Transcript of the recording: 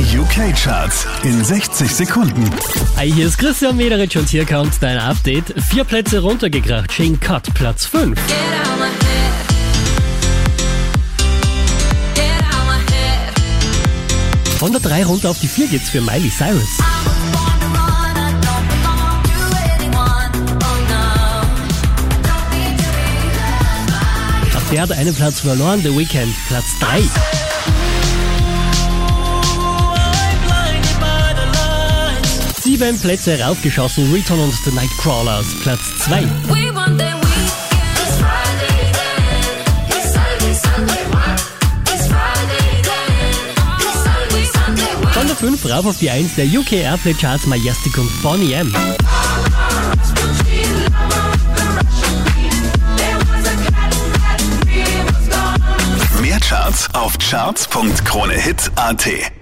Die UK-Charts in 60 Sekunden. Hi, hier ist Christian Mederich und hier kommt dein Update. Vier Plätze runtergekracht. Shane Cut, Platz 5. Get out my head. Get out my head. Von der 3 runter auf die 4 geht's für Miley Cyrus. Oh der hat einen Platz verloren. The Weeknd, Platz 3. Sieben Plätze raufgeschossen. Return und The Nightcrawlers, Platz 2. We want that weekend. It's Friday then. It's Saturday, Sunday. What? It's Friday then. It's Saturday, Sunday. What? Von der 5 rauf auf die 1 der UK Airplay Charts Majestic und Bonnie M. Mehr Charts auf charts.kronehit.at.